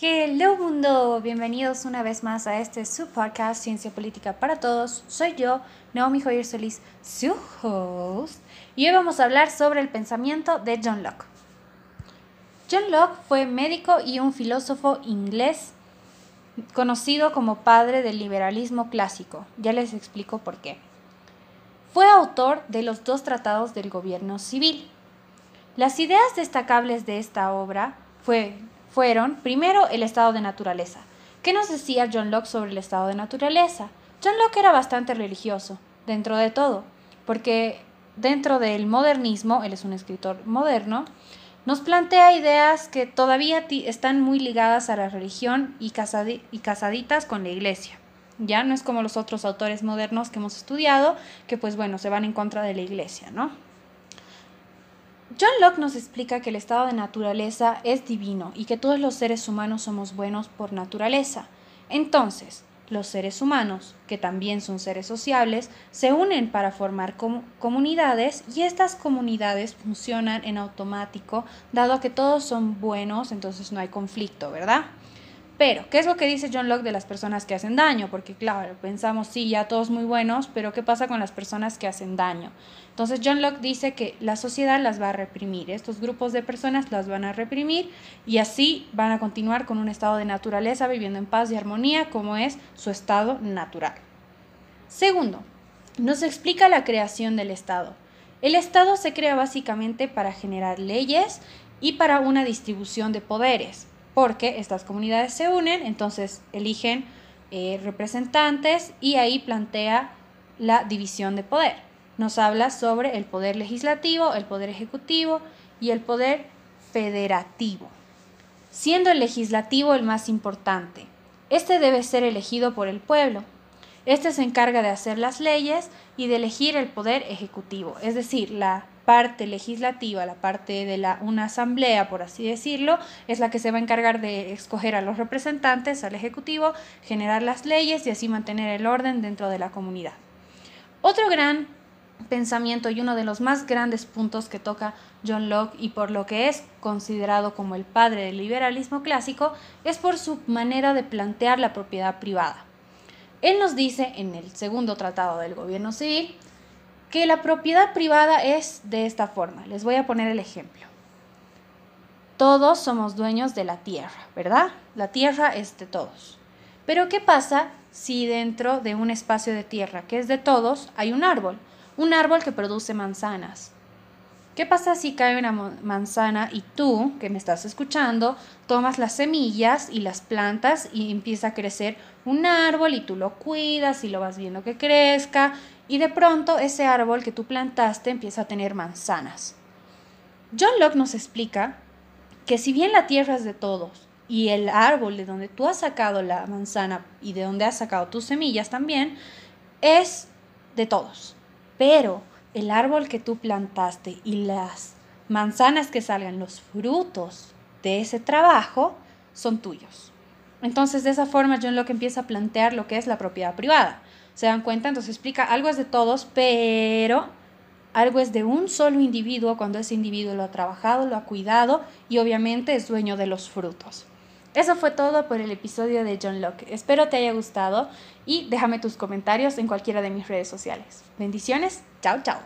Hello mundo, bienvenidos una vez más a este su podcast Ciencia Política para Todos. Soy yo, Naomi Joyer Solís, su y hoy vamos a hablar sobre el pensamiento de John Locke. John Locke fue médico y un filósofo inglés conocido como padre del liberalismo clásico. Ya les explico por qué. Fue autor de los dos tratados del gobierno civil. Las ideas destacables de esta obra fue fueron, primero, el estado de naturaleza. ¿Qué nos decía John Locke sobre el estado de naturaleza? John Locke era bastante religioso, dentro de todo, porque dentro del modernismo, él es un escritor moderno, nos plantea ideas que todavía están muy ligadas a la religión y, y casaditas con la iglesia. Ya no es como los otros autores modernos que hemos estudiado, que pues bueno, se van en contra de la iglesia, ¿no? John Locke nos explica que el estado de naturaleza es divino y que todos los seres humanos somos buenos por naturaleza. Entonces, los seres humanos, que también son seres sociables, se unen para formar comunidades y estas comunidades funcionan en automático, dado que todos son buenos, entonces no hay conflicto, ¿verdad? Pero, ¿qué es lo que dice John Locke de las personas que hacen daño? Porque claro, pensamos, sí, ya todos muy buenos, pero ¿qué pasa con las personas que hacen daño? Entonces John Locke dice que la sociedad las va a reprimir, estos grupos de personas las van a reprimir y así van a continuar con un estado de naturaleza viviendo en paz y armonía como es su estado natural. Segundo, nos explica la creación del Estado. El Estado se crea básicamente para generar leyes y para una distribución de poderes porque estas comunidades se unen, entonces eligen eh, representantes y ahí plantea la división de poder. Nos habla sobre el poder legislativo, el poder ejecutivo y el poder federativo, siendo el legislativo el más importante. Este debe ser elegido por el pueblo. Este se encarga de hacer las leyes y de elegir el poder ejecutivo, es decir, la parte legislativa, la parte de la, una asamblea, por así decirlo, es la que se va a encargar de escoger a los representantes, al Ejecutivo, generar las leyes y así mantener el orden dentro de la comunidad. Otro gran pensamiento y uno de los más grandes puntos que toca John Locke y por lo que es considerado como el padre del liberalismo clásico es por su manera de plantear la propiedad privada. Él nos dice en el segundo tratado del gobierno civil que la propiedad privada es de esta forma. Les voy a poner el ejemplo. Todos somos dueños de la tierra, ¿verdad? La tierra es de todos. Pero ¿qué pasa si dentro de un espacio de tierra que es de todos hay un árbol? Un árbol que produce manzanas. ¿Qué pasa si cae una manzana y tú, que me estás escuchando, tomas las semillas y las plantas y empieza a crecer un árbol y tú lo cuidas y lo vas viendo que crezca y de pronto ese árbol que tú plantaste empieza a tener manzanas. John Locke nos explica que si bien la tierra es de todos y el árbol de donde tú has sacado la manzana y de donde has sacado tus semillas también es de todos, pero el árbol que tú plantaste y las manzanas que salgan, los frutos de ese trabajo, son tuyos. Entonces, de esa forma, John Locke empieza a plantear lo que es la propiedad privada. ¿Se dan cuenta? Entonces explica, algo es de todos, pero algo es de un solo individuo cuando ese individuo lo ha trabajado, lo ha cuidado y obviamente es dueño de los frutos. Eso fue todo por el episodio de John Locke. Espero te haya gustado y déjame tus comentarios en cualquiera de mis redes sociales. Bendiciones, chao, chao.